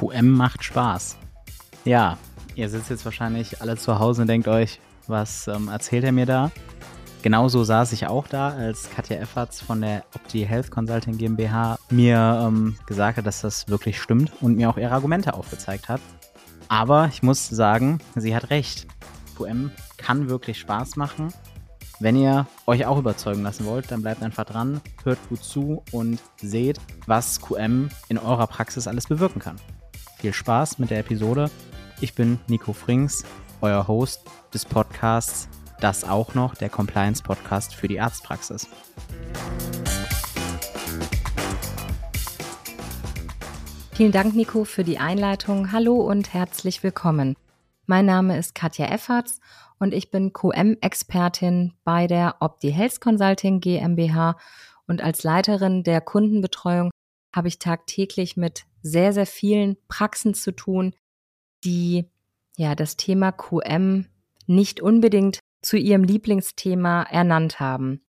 QM macht Spaß. Ja, ihr sitzt jetzt wahrscheinlich alle zu Hause und denkt euch, was ähm, erzählt er mir da? Genauso saß ich auch da, als Katja Efferts von der Opti Health Consulting GmbH mir ähm, gesagt hat, dass das wirklich stimmt und mir auch ihre Argumente aufgezeigt hat. Aber ich muss sagen, sie hat recht. QM kann wirklich Spaß machen. Wenn ihr euch auch überzeugen lassen wollt, dann bleibt einfach dran, hört gut zu und seht, was QM in eurer Praxis alles bewirken kann. Viel Spaß mit der Episode. Ich bin Nico Frings, euer Host des Podcasts Das auch noch, der Compliance Podcast für die Arztpraxis. Vielen Dank, Nico, für die Einleitung. Hallo und herzlich willkommen. Mein Name ist Katja Efferts und ich bin QM-Expertin bei der Opti Health Consulting GmbH und als Leiterin der Kundenbetreuung habe ich tagtäglich mit sehr, sehr vielen Praxen zu tun, die ja das Thema QM nicht unbedingt zu ihrem Lieblingsthema ernannt haben.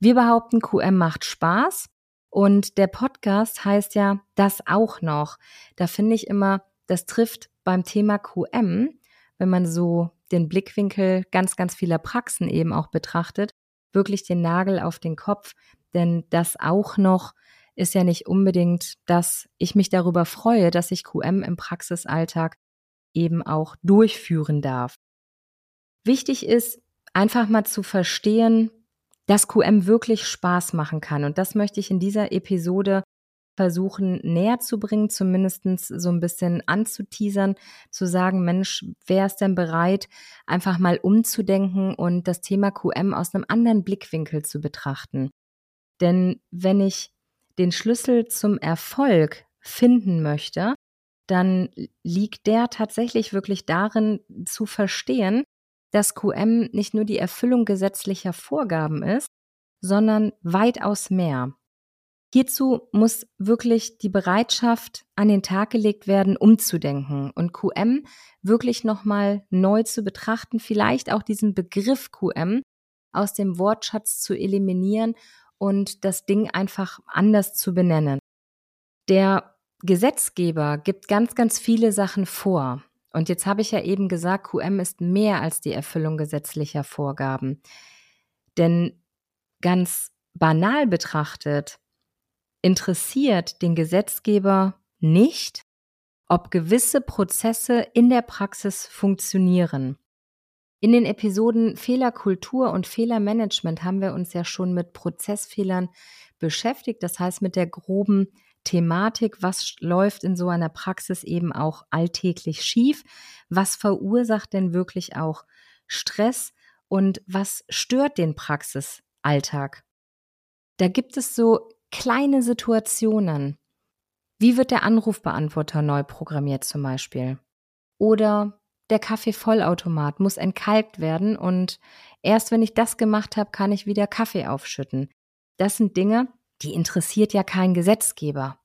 Wir behaupten, QM macht Spaß und der Podcast heißt ja das auch noch. Da finde ich immer, das trifft beim Thema QM, wenn man so den Blickwinkel ganz, ganz vieler Praxen eben auch betrachtet, wirklich den Nagel auf den Kopf, denn das auch noch ist ja nicht unbedingt, dass ich mich darüber freue, dass ich QM im Praxisalltag eben auch durchführen darf. Wichtig ist einfach mal zu verstehen, dass QM wirklich Spaß machen kann. Und das möchte ich in dieser Episode versuchen näher zu bringen, zumindest so ein bisschen anzuteasern, zu sagen, Mensch, wer ist denn bereit, einfach mal umzudenken und das Thema QM aus einem anderen Blickwinkel zu betrachten. Denn wenn ich den Schlüssel zum Erfolg finden möchte, dann liegt der tatsächlich wirklich darin zu verstehen, dass QM nicht nur die Erfüllung gesetzlicher Vorgaben ist, sondern weitaus mehr. Hierzu muss wirklich die Bereitschaft an den Tag gelegt werden, umzudenken und QM wirklich nochmal neu zu betrachten, vielleicht auch diesen Begriff QM aus dem Wortschatz zu eliminieren und das Ding einfach anders zu benennen. Der Gesetzgeber gibt ganz, ganz viele Sachen vor. Und jetzt habe ich ja eben gesagt, QM ist mehr als die Erfüllung gesetzlicher Vorgaben. Denn ganz banal betrachtet interessiert den Gesetzgeber nicht, ob gewisse Prozesse in der Praxis funktionieren. In den Episoden Fehlerkultur und Fehlermanagement haben wir uns ja schon mit Prozessfehlern beschäftigt, das heißt mit der groben Thematik, was läuft in so einer Praxis eben auch alltäglich schief, was verursacht denn wirklich auch Stress und was stört den Praxisalltag. Da gibt es so kleine Situationen. Wie wird der Anrufbeantworter neu programmiert zum Beispiel? Oder der Kaffeevollautomat muss entkalkt werden und erst wenn ich das gemacht habe, kann ich wieder Kaffee aufschütten. Das sind Dinge, die interessiert ja kein Gesetzgeber.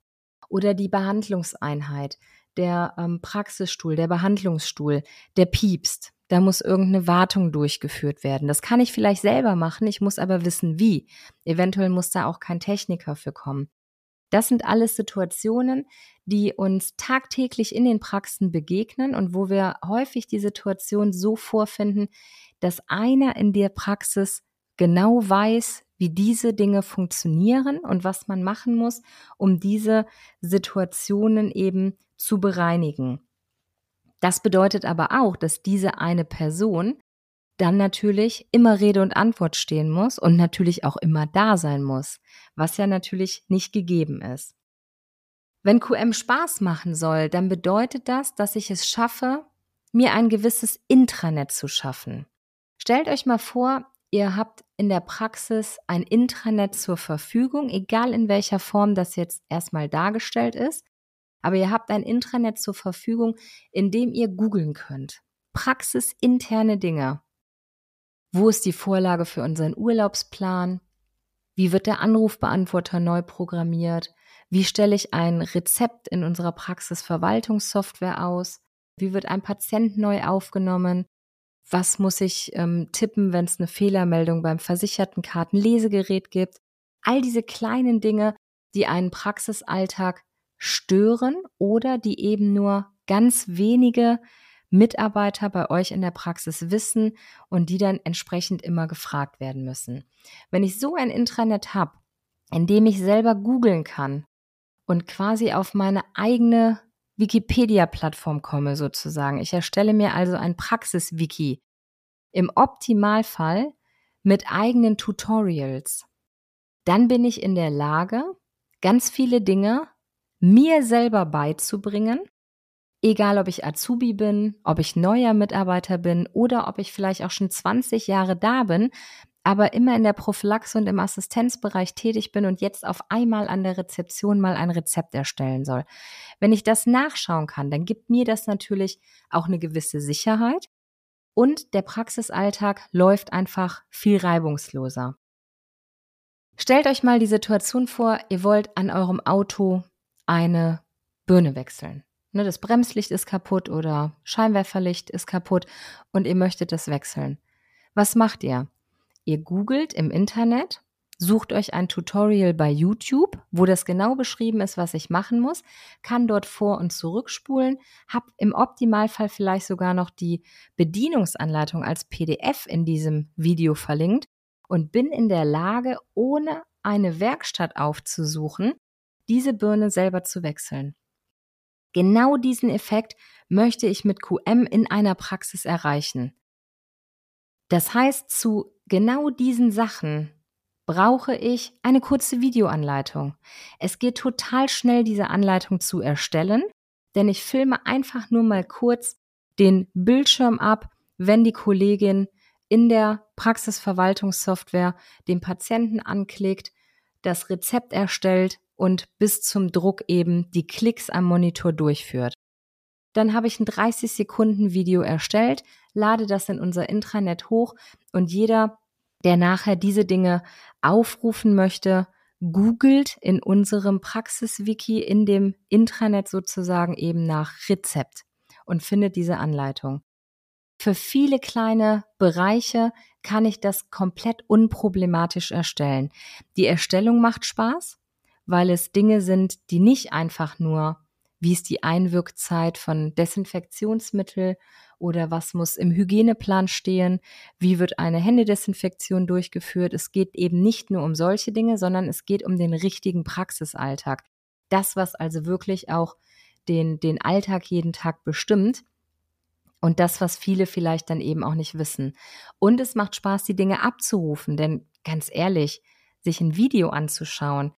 Oder die Behandlungseinheit, der ähm, Praxisstuhl, der Behandlungsstuhl, der piepst. Da muss irgendeine Wartung durchgeführt werden. Das kann ich vielleicht selber machen, ich muss aber wissen, wie. Eventuell muss da auch kein Techniker für kommen. Das sind alles Situationen, die uns tagtäglich in den Praxen begegnen und wo wir häufig die Situation so vorfinden, dass einer in der Praxis genau weiß, wie diese Dinge funktionieren und was man machen muss, um diese Situationen eben zu bereinigen. Das bedeutet aber auch, dass diese eine Person dann natürlich immer Rede und Antwort stehen muss und natürlich auch immer da sein muss, was ja natürlich nicht gegeben ist. Wenn QM Spaß machen soll, dann bedeutet das, dass ich es schaffe, mir ein gewisses Intranet zu schaffen. Stellt euch mal vor, ihr habt in der Praxis ein Intranet zur Verfügung, egal in welcher Form das jetzt erstmal dargestellt ist, aber ihr habt ein Intranet zur Verfügung, in dem ihr googeln könnt. Praxisinterne Dinge. Wo ist die Vorlage für unseren Urlaubsplan? Wie wird der Anrufbeantworter neu programmiert? Wie stelle ich ein Rezept in unserer Praxisverwaltungssoftware aus? Wie wird ein Patient neu aufgenommen? Was muss ich ähm, tippen, wenn es eine Fehlermeldung beim versicherten Kartenlesegerät gibt? All diese kleinen Dinge, die einen Praxisalltag stören oder die eben nur ganz wenige Mitarbeiter bei euch in der Praxis wissen und die dann entsprechend immer gefragt werden müssen. Wenn ich so ein Intranet habe, in dem ich selber googeln kann und quasi auf meine eigene Wikipedia-Plattform komme sozusagen. Ich erstelle mir also ein Praxis-Wiki. Im Optimalfall mit eigenen Tutorials. Dann bin ich in der Lage, ganz viele Dinge mir selber beizubringen, egal ob ich Azubi bin, ob ich neuer Mitarbeiter bin oder ob ich vielleicht auch schon 20 Jahre da bin, aber immer in der Prophylaxe und im Assistenzbereich tätig bin und jetzt auf einmal an der Rezeption mal ein Rezept erstellen soll. Wenn ich das nachschauen kann, dann gibt mir das natürlich auch eine gewisse Sicherheit und der Praxisalltag läuft einfach viel reibungsloser. Stellt euch mal die Situation vor, ihr wollt an eurem Auto eine Birne wechseln. Ne, das Bremslicht ist kaputt oder Scheinwerferlicht ist kaputt und ihr möchtet das wechseln. Was macht ihr? Ihr googelt im Internet, sucht euch ein Tutorial bei YouTube, wo das genau beschrieben ist, was ich machen muss, kann dort vor- und zurückspulen, habe im Optimalfall vielleicht sogar noch die Bedienungsanleitung als PDF in diesem Video verlinkt und bin in der Lage, ohne eine Werkstatt aufzusuchen, diese Birne selber zu wechseln. Genau diesen Effekt möchte ich mit QM in einer Praxis erreichen. Das heißt, zu genau diesen Sachen brauche ich eine kurze Videoanleitung. Es geht total schnell, diese Anleitung zu erstellen, denn ich filme einfach nur mal kurz den Bildschirm ab, wenn die Kollegin in der Praxisverwaltungssoftware den Patienten anklickt, das Rezept erstellt und bis zum Druck eben die Klicks am Monitor durchführt. Dann habe ich ein 30 Sekunden Video erstellt, lade das in unser Intranet hoch und jeder, der nachher diese Dinge aufrufen möchte, googelt in unserem Praxiswiki in dem Intranet sozusagen eben nach Rezept und findet diese Anleitung. Für viele kleine Bereiche kann ich das komplett unproblematisch erstellen. Die Erstellung macht Spaß, weil es Dinge sind, die nicht einfach nur, wie ist die Einwirkzeit von Desinfektionsmittel oder was muss im Hygieneplan stehen, wie wird eine Händedesinfektion durchgeführt. Es geht eben nicht nur um solche Dinge, sondern es geht um den richtigen Praxisalltag. Das, was also wirklich auch den, den Alltag jeden Tag bestimmt. Und das, was viele vielleicht dann eben auch nicht wissen. Und es macht Spaß, die Dinge abzurufen, denn ganz ehrlich, sich ein Video anzuschauen,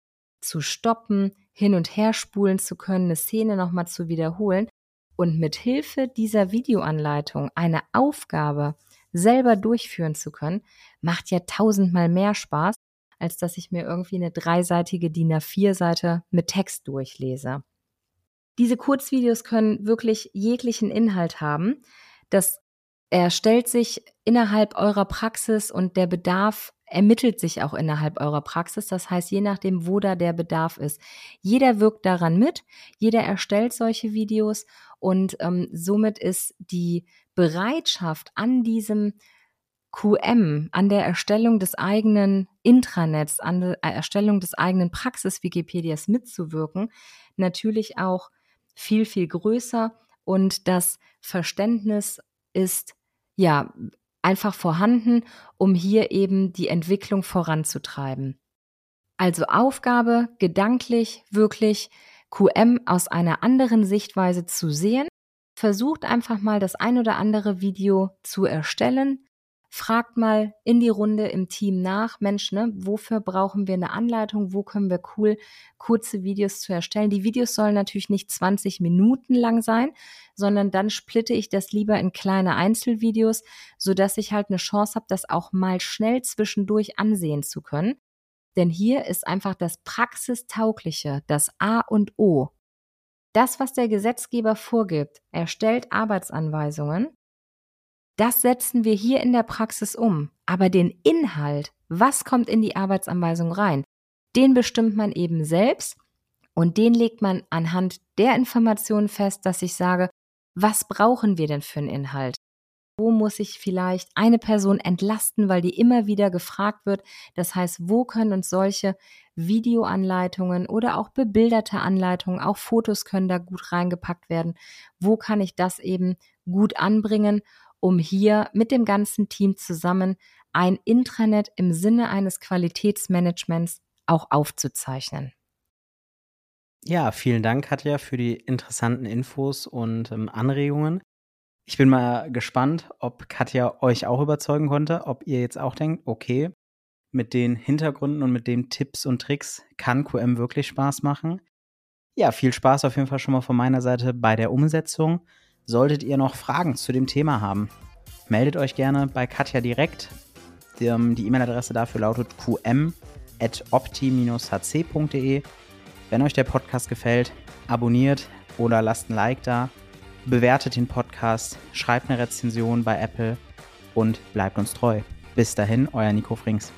zu stoppen, hin und her spulen zu können, eine Szene nochmal zu wiederholen und mit Hilfe dieser Videoanleitung eine Aufgabe selber durchführen zu können, macht ja tausendmal mehr Spaß, als dass ich mir irgendwie eine dreiseitige DIN A4-Seite mit Text durchlese. Diese Kurzvideos können wirklich jeglichen Inhalt haben. Das erstellt sich innerhalb eurer Praxis und der Bedarf ermittelt sich auch innerhalb eurer Praxis. Das heißt, je nachdem, wo da der Bedarf ist. Jeder wirkt daran mit, jeder erstellt solche Videos und ähm, somit ist die Bereitschaft an diesem QM, an der Erstellung des eigenen Intranets, an der Erstellung des eigenen Praxis-Wikipedias mitzuwirken, natürlich auch viel, viel größer und das Verständnis ist ja einfach vorhanden, um hier eben die Entwicklung voranzutreiben. Also Aufgabe, gedanklich wirklich QM aus einer anderen Sichtweise zu sehen. Versucht einfach mal das ein oder andere Video zu erstellen, fragt mal in die Runde im Team nach, Mensch, ne, wofür brauchen wir eine Anleitung, wo können wir cool kurze Videos zu erstellen. Die Videos sollen natürlich nicht 20 Minuten lang sein, sondern dann splitte ich das lieber in kleine Einzelvideos, so dass ich halt eine Chance habe, das auch mal schnell zwischendurch ansehen zu können. Denn hier ist einfach das Praxistaugliche, das A und O. Das, was der Gesetzgeber vorgibt, erstellt Arbeitsanweisungen, das setzen wir hier in der Praxis um. Aber den Inhalt, was kommt in die Arbeitsanweisung rein, den bestimmt man eben selbst und den legt man anhand der Informationen fest, dass ich sage, was brauchen wir denn für einen Inhalt? Wo muss ich vielleicht eine Person entlasten, weil die immer wieder gefragt wird? Das heißt, wo können uns solche Videoanleitungen oder auch bebilderte Anleitungen, auch Fotos können da gut reingepackt werden? Wo kann ich das eben gut anbringen, um hier mit dem ganzen Team zusammen ein Intranet im Sinne eines Qualitätsmanagements auch aufzuzeichnen? Ja, vielen Dank, Katja, für die interessanten Infos und ähm, Anregungen. Ich bin mal gespannt, ob Katja euch auch überzeugen konnte, ob ihr jetzt auch denkt, okay, mit den Hintergründen und mit den Tipps und Tricks kann QM wirklich Spaß machen. Ja, viel Spaß auf jeden Fall schon mal von meiner Seite bei der Umsetzung. Solltet ihr noch Fragen zu dem Thema haben, meldet euch gerne bei Katja direkt. Die ähm, E-Mail-Adresse dafür lautet qm.opti-hc.de. Wenn euch der Podcast gefällt, abonniert oder lasst ein Like da bewertet den Podcast, schreibt eine Rezension bei Apple und bleibt uns treu. Bis dahin, euer Nico Frings.